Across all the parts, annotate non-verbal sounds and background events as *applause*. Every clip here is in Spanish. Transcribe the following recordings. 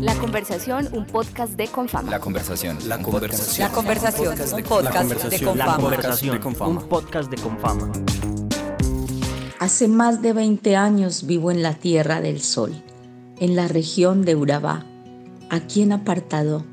La conversación, un podcast de Confama. La conversación. La conversación. La conversación, un podcast de La Confama. conversación, un podcast de Confama. Hace más de 20 años vivo en la Tierra del Sol, en la región de Urabá, aquí en apartado,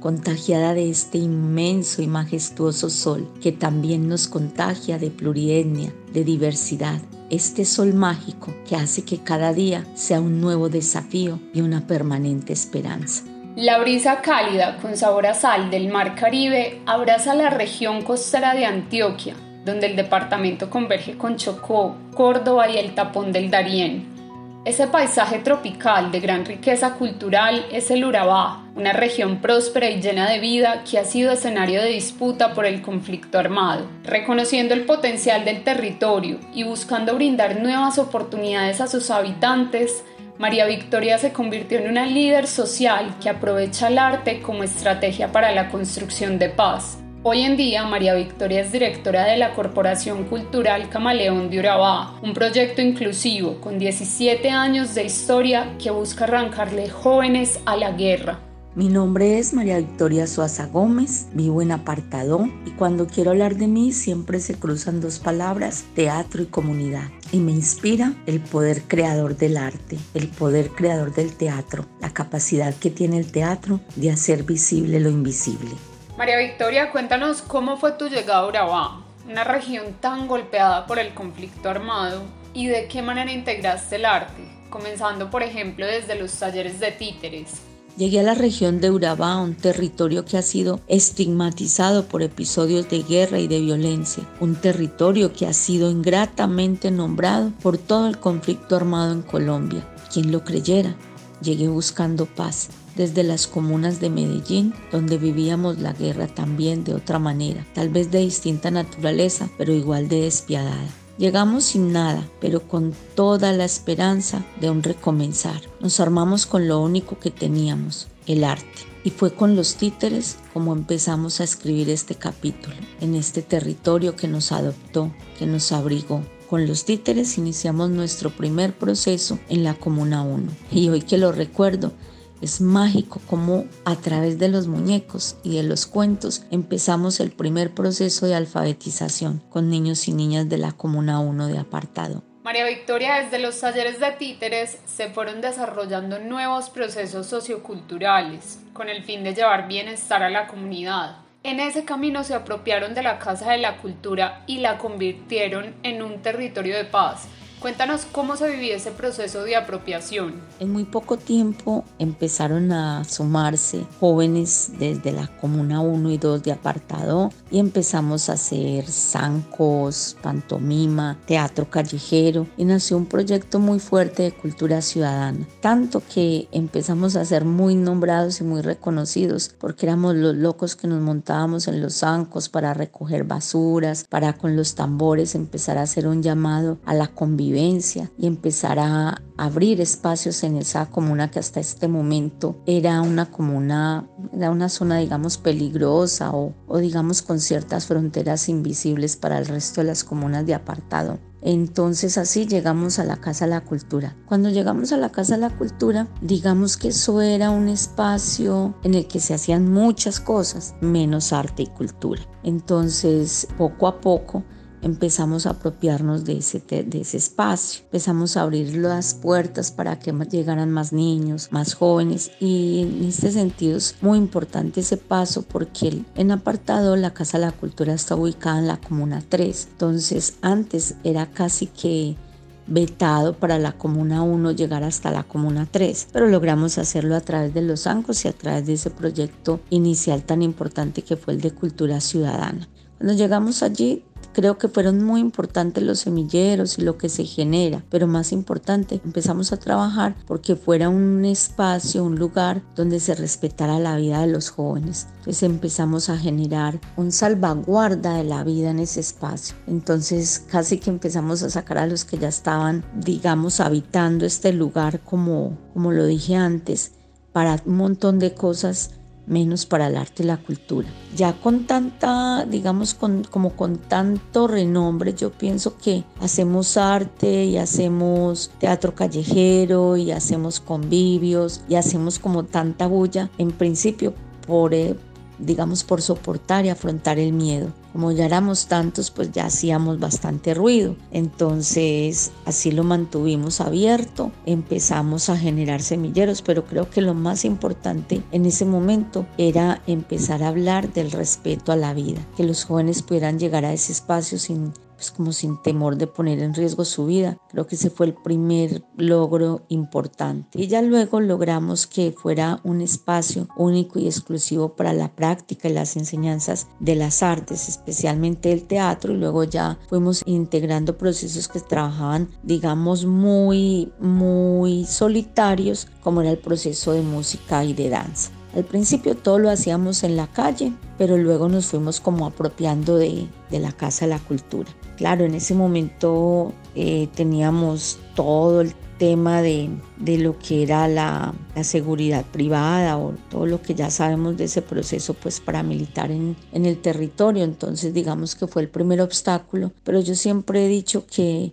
contagiada de este inmenso y majestuoso sol que también nos contagia de plurietnia, de diversidad, este sol mágico que hace que cada día sea un nuevo desafío y una permanente esperanza. La brisa cálida con sabor a sal del Mar Caribe abraza la región costera de Antioquia, donde el departamento converge con Chocó, Córdoba y el tapón del Darién. Ese paisaje tropical de gran riqueza cultural es el Urabá, una región próspera y llena de vida que ha sido escenario de disputa por el conflicto armado. Reconociendo el potencial del territorio y buscando brindar nuevas oportunidades a sus habitantes, María Victoria se convirtió en una líder social que aprovecha el arte como estrategia para la construcción de paz. Hoy en día, María Victoria es directora de la Corporación Cultural Camaleón de Urabá, un proyecto inclusivo con 17 años de historia que busca arrancarle jóvenes a la guerra. Mi nombre es María Victoria Suaza Gómez, vivo en Apartadó y cuando quiero hablar de mí siempre se cruzan dos palabras, teatro y comunidad. Y me inspira el poder creador del arte, el poder creador del teatro, la capacidad que tiene el teatro de hacer visible lo invisible. María Victoria, cuéntanos cómo fue tu llegada a Urabá, una región tan golpeada por el conflicto armado, y de qué manera integraste el arte, comenzando por ejemplo desde los talleres de títeres. Llegué a la región de Urabá, un territorio que ha sido estigmatizado por episodios de guerra y de violencia, un territorio que ha sido ingratamente nombrado por todo el conflicto armado en Colombia. Quien lo creyera, llegué buscando paz desde las comunas de Medellín, donde vivíamos la guerra también de otra manera, tal vez de distinta naturaleza, pero igual de despiadada. Llegamos sin nada, pero con toda la esperanza de un recomenzar. Nos armamos con lo único que teníamos, el arte. Y fue con los títeres como empezamos a escribir este capítulo, en este territorio que nos adoptó, que nos abrigó. Con los títeres iniciamos nuestro primer proceso en la Comuna 1. Y hoy que lo recuerdo, es mágico como a través de los muñecos y de los cuentos empezamos el primer proceso de alfabetización con niños y niñas de la Comuna 1 de apartado. María Victoria, desde los talleres de títeres se fueron desarrollando nuevos procesos socioculturales con el fin de llevar bienestar a la comunidad. En ese camino se apropiaron de la Casa de la Cultura y la convirtieron en un territorio de paz. Cuéntanos cómo se vivía ese proceso de apropiación. En muy poco tiempo empezaron a sumarse jóvenes desde la Comuna 1 y 2 de apartado y empezamos a hacer zancos, pantomima, teatro callejero y nació un proyecto muy fuerte de cultura ciudadana. Tanto que empezamos a ser muy nombrados y muy reconocidos porque éramos los locos que nos montábamos en los zancos para recoger basuras, para con los tambores empezar a hacer un llamado a la convivencia y empezar a abrir espacios en esa comuna que hasta este momento era una comuna, era una zona digamos peligrosa o, o digamos con ciertas fronteras invisibles para el resto de las comunas de apartado. Entonces así llegamos a la Casa de la Cultura. Cuando llegamos a la Casa de la Cultura, digamos que eso era un espacio en el que se hacían muchas cosas, menos arte y cultura. Entonces, poco a poco, empezamos a apropiarnos de ese, de ese espacio, empezamos a abrir las puertas para que llegaran más niños, más jóvenes. Y en este sentido es muy importante ese paso porque en apartado la Casa de la Cultura está ubicada en la Comuna 3, entonces antes era casi que vetado para la Comuna 1 llegar hasta la Comuna 3, pero logramos hacerlo a través de los ANCOS y a través de ese proyecto inicial tan importante que fue el de Cultura Ciudadana. Cuando llegamos allí Creo que fueron muy importantes los semilleros y lo que se genera, pero más importante, empezamos a trabajar porque fuera un espacio, un lugar donde se respetara la vida de los jóvenes. Entonces empezamos a generar un salvaguarda de la vida en ese espacio. Entonces casi que empezamos a sacar a los que ya estaban, digamos, habitando este lugar como, como lo dije antes, para un montón de cosas menos para el arte y la cultura. Ya con tanta, digamos, con, como con tanto renombre, yo pienso que hacemos arte y hacemos teatro callejero y hacemos convivios y hacemos como tanta bulla, en principio por, eh, digamos, por soportar y afrontar el miedo. Como ya éramos tantos, pues ya hacíamos bastante ruido. Entonces así lo mantuvimos abierto, empezamos a generar semilleros, pero creo que lo más importante en ese momento era empezar a hablar del respeto a la vida, que los jóvenes pudieran llegar a ese espacio sin pues como sin temor de poner en riesgo su vida. Creo que ese fue el primer logro importante. Y ya luego logramos que fuera un espacio único y exclusivo para la práctica y las enseñanzas de las artes, especialmente el teatro, y luego ya fuimos integrando procesos que trabajaban, digamos, muy, muy solitarios, como era el proceso de música y de danza. Al principio todo lo hacíamos en la calle, pero luego nos fuimos como apropiando de, la Casa la Cultura. Claro, en ese momento eh, teníamos todo el tema de, lo que era la, la, seguridad privada o todo lo que ya sabemos de ese proceso pues paramilitar en, en el territorio. Entonces digamos que fue el primer obstáculo, pero yo siempre he dicho que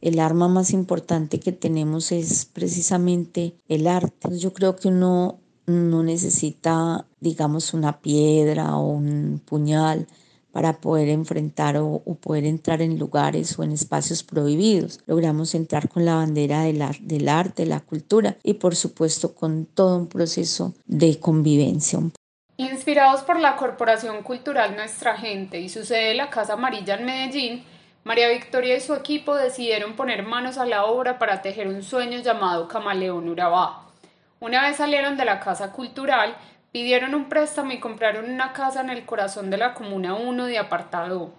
el arma más importante que tenemos es precisamente el arte. Yo creo que uno no necesita, digamos, una piedra o un puñal para poder enfrentar o, poder entrar en lugares o en espacios prohibidos. Logramos entrar con la bandera del, del arte, la cultura y por supuesto con todo un proceso de convivencia. Inspirados por la Corporación Cultural Nuestra Gente y su sede la Casa Amarilla en Medellín, María Victoria y su equipo decidieron poner manos a la obra para tejer un sueño llamado Camaleón Urabá. Una vez salieron de la Casa Cultural, Pidieron un préstamo y compraron una casa en el corazón de la Comuna 1 de Apartado.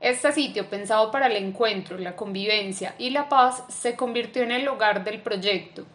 Este sitio, pensado para el encuentro, la convivencia y la paz, se convirtió en el hogar del proyecto.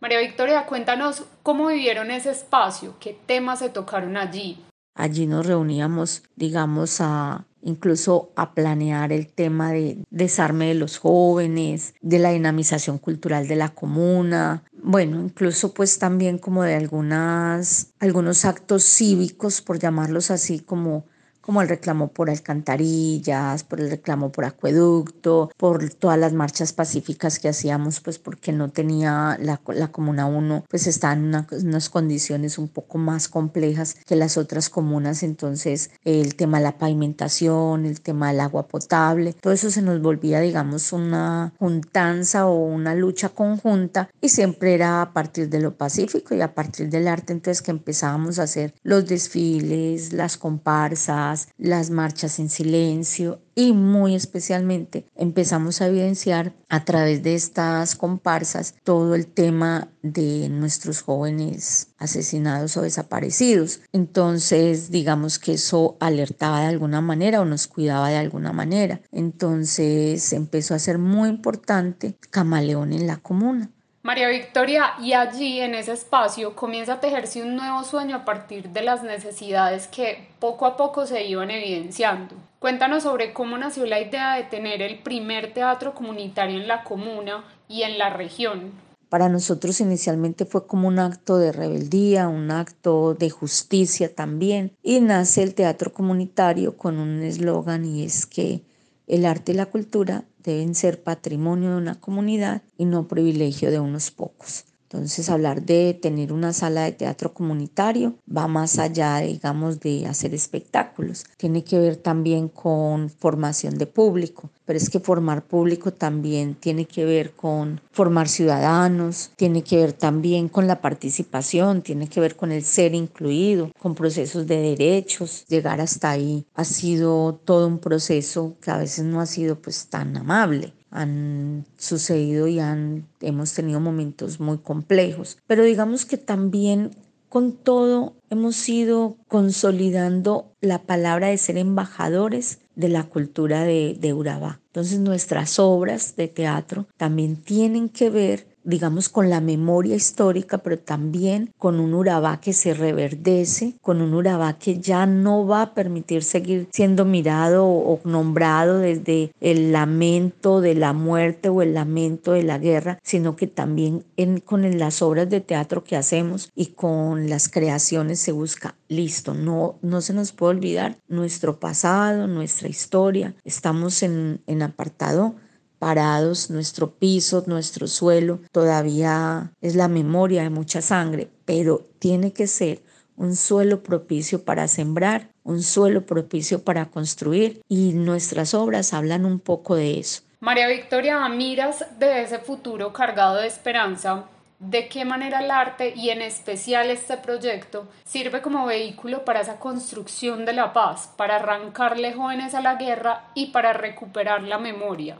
María Victoria, cuéntanos cómo vivieron ese espacio, qué temas se tocaron allí. Allí nos reuníamos, digamos, a incluso a planear el tema de desarme de los jóvenes, de la dinamización cultural de la comuna, bueno, incluso pues también como de algunas, algunos actos cívicos, por llamarlos así, como como el reclamo por alcantarillas, por el reclamo por acueducto, por todas las marchas pacíficas que hacíamos, pues porque no tenía la, la Comuna 1, pues está en unas condiciones un poco más complejas que las otras comunas, entonces el tema de la pavimentación, el tema del agua potable, todo eso se nos volvía, digamos, una juntanza o una lucha conjunta y siempre era a partir de lo pacífico y a partir del arte, entonces que empezábamos a hacer los desfiles, las comparsas, las marchas en silencio y muy especialmente empezamos a evidenciar a través de estas comparsas todo el tema de nuestros jóvenes asesinados o desaparecidos. Entonces, digamos que eso alertaba de alguna manera o nos cuidaba de alguna manera. Entonces empezó a ser muy importante Camaleón en la comuna. María Victoria, y allí en ese espacio comienza a tejerse un nuevo sueño a partir de las necesidades que poco a poco se iban evidenciando. Cuéntanos sobre cómo nació la idea de tener el primer teatro comunitario en la comuna y en la región. Para nosotros inicialmente fue como un acto de rebeldía, un acto de justicia también, y nace el teatro comunitario con un eslogan y es que el arte y la cultura deben ser patrimonio de una comunidad y no privilegio de unos pocos. Entonces, hablar de tener una sala de teatro comunitario va más allá, digamos, de hacer espectáculos. Tiene que ver también con formación de público, pero es que formar público también tiene que ver con formar ciudadanos, tiene que ver también con la participación, tiene que ver con el ser incluido, con procesos de derechos. Llegar hasta ahí ha sido todo un proceso que a veces no ha sido pues tan amable han sucedido y han, hemos tenido momentos muy complejos. Pero digamos que también con todo hemos ido consolidando la palabra de ser embajadores de la cultura de, de Urabá. Entonces nuestras obras de teatro también tienen que ver digamos, con la memoria histórica, pero también con un Urabá que se reverdece, con un Urabá que ya no va a permitir seguir siendo mirado o nombrado desde el lamento de la muerte o el lamento de la guerra, sino que también en, con las obras de teatro que hacemos y con las creaciones se busca, listo, no, no se nos puede olvidar nuestro pasado, nuestra historia, estamos en, en apartado parados, nuestro piso, nuestro suelo, todavía es la memoria de mucha sangre, pero tiene que ser un suelo propicio para sembrar, un suelo propicio para construir y nuestras obras hablan un poco de eso. María Victoria, miras de ese futuro cargado de esperanza, ¿de qué manera el arte y en especial este proyecto sirve como vehículo para esa construcción de la paz, para arrancarle jóvenes a la guerra y para recuperar la memoria?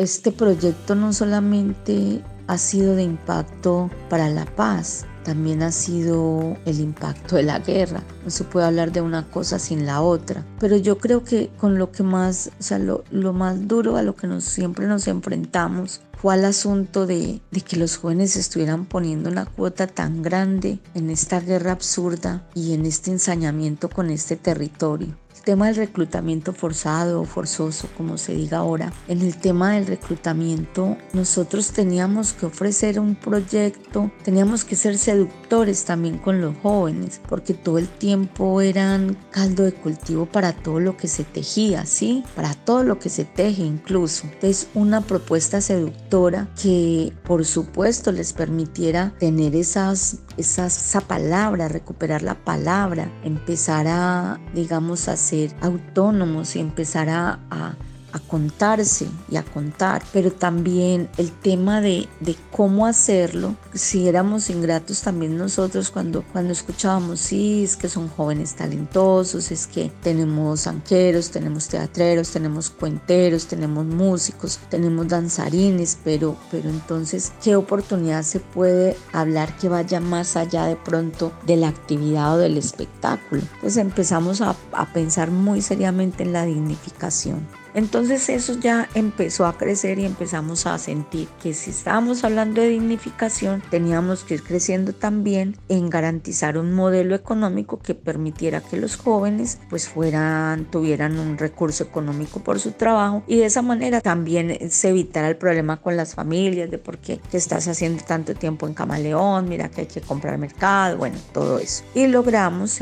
Este proyecto no solamente ha sido de impacto para la paz, también ha sido el impacto de la guerra. No se puede hablar de una cosa sin la otra. Pero yo creo que con lo que más, o sea, lo, más duro a lo que siempre nos enfrentamos fue al asunto de, de, que los jóvenes estuvieran poniendo una cuota tan grande en esta guerra absurda y en este ensañamiento con este territorio tema del reclutamiento forzado o forzoso, como se diga ahora, en el tema del reclutamiento nosotros teníamos que ofrecer un proyecto, teníamos que ser seductores también con los jóvenes, porque todo el tiempo eran caldo de cultivo para todo lo que se tejía, ¿sí? Para todo lo que se teje incluso. Entonces, una propuesta seductora que por supuesto les permitiera tener esas, esas, esa palabra, recuperar la palabra, empezar a, digamos, a ser autónomos y empezar a, a contarse y a contar, pero también el tema de, de, cómo hacerlo, si éramos ingratos también nosotros cuando, cuando escuchábamos, sí, es que son jóvenes talentosos, es que tenemos anqueros, tenemos teatreros, tenemos cuenteros, tenemos músicos, tenemos danzarines, pero, pero entonces, ¿qué oportunidad se puede hablar que vaya más allá de pronto de la actividad o del espectáculo? Entonces empezamos a, a pensar muy seriamente en la dignificación. Entonces eso ya empezó a crecer y empezamos a sentir que si estábamos hablando de dignificación, teníamos que ir creciendo también en garantizar un modelo económico que permitiera que los jóvenes pues fueran, tuvieran un recurso económico por su trabajo y de esa manera también se evitara el problema con las familias de por qué te estás haciendo tanto tiempo en Camaleón, mira que hay que comprar mercado, bueno, todo eso. Y logramos,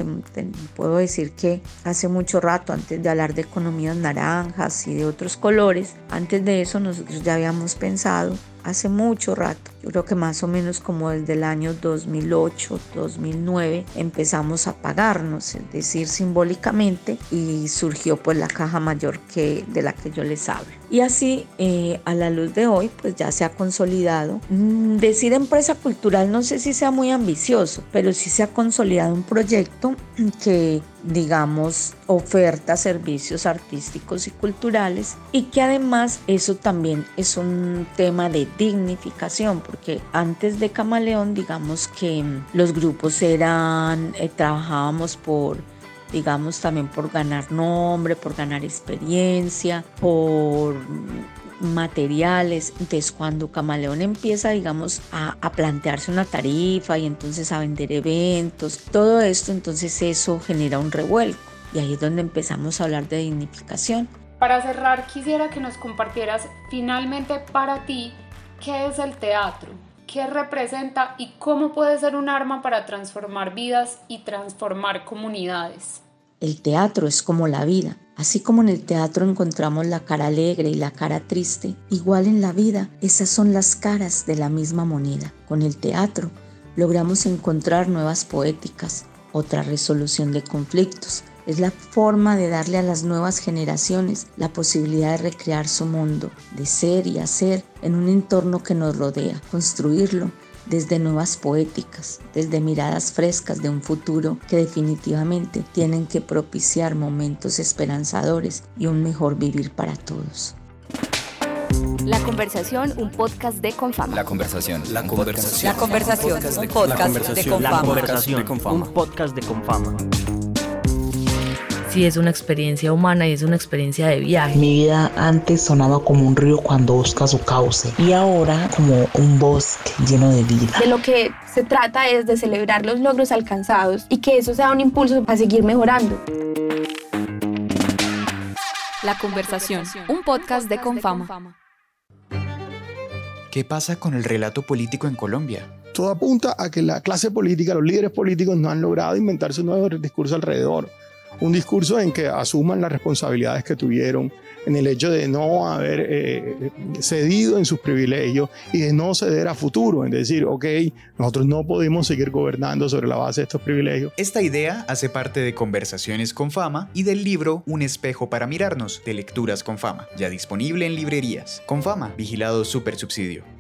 puedo decir que hace mucho rato, antes de hablar de economías naranjas, y de otros colores. Antes de eso nosotros ya habíamos pensado hace mucho rato, yo creo que más o menos como desde el año 2008, 2009 empezamos a pagarnos, es decir, simbólicamente y surgió pues la caja mayor que de la que yo les hablo. Y así eh, a la luz de hoy pues ya se ha consolidado. Mm, decir empresa cultural no sé si sea muy ambicioso, pero sí se ha consolidado un proyecto *clears throat* que digamos, oferta servicios artísticos y culturales y que además eso también es un tema de dignificación, porque antes de Camaleón, digamos que los grupos eran, eh, trabajábamos por digamos también por ganar nombre, por ganar experiencia, por materiales. Entonces cuando Camaleón empieza, digamos, a, a, plantearse una tarifa y entonces a vender eventos, todo esto, entonces eso genera un revuelco. Y ahí es donde empezamos a hablar de dignificación. Para cerrar, quisiera que nos compartieras finalmente para ti qué es el teatro, qué representa y cómo puede ser un arma para transformar vidas y transformar comunidades. El teatro es como la vida. Así como en el teatro encontramos la cara alegre y la cara triste, igual en la vida esas son las caras de la misma moneda. Con el teatro logramos encontrar nuevas poéticas, otra resolución de conflictos, es la forma de darle a las nuevas generaciones la posibilidad de recrear su mundo, de ser y hacer en un entorno que nos rodea, construirlo desde nuevas poéticas, desde miradas frescas de un futuro que definitivamente tienen que propiciar momentos esperanzadores y un mejor vivir para todos. La conversación, un podcast de Confama. La conversación, la conversación. La conversación, un podcast de Confama. La conversación, un podcast de Confama. Sí es una experiencia humana y es una experiencia de viaje. Mi vida antes sonaba como un río cuando busca su cauce y ahora como un bosque lleno de vida. De lo que se trata es de celebrar los logros alcanzados y que eso sea un impulso para seguir mejorando. La conversación, un podcast de Confama. ¿Qué pasa con el relato político en Colombia? Todo apunta a que la clase política, los líderes políticos no han logrado inventarse un nuevo discurso alrededor. Un discurso en que asuman las responsabilidades que tuvieron, en el hecho de no haber eh, cedido en sus privilegios y de no ceder a futuro, en decir, ok, nosotros no podemos seguir gobernando sobre la base de estos privilegios. Esta idea hace parte de Conversaciones con Fama y del libro Un espejo para mirarnos, de Lecturas con Fama, ya disponible en librerías. Con Fama, vigilado super subsidio.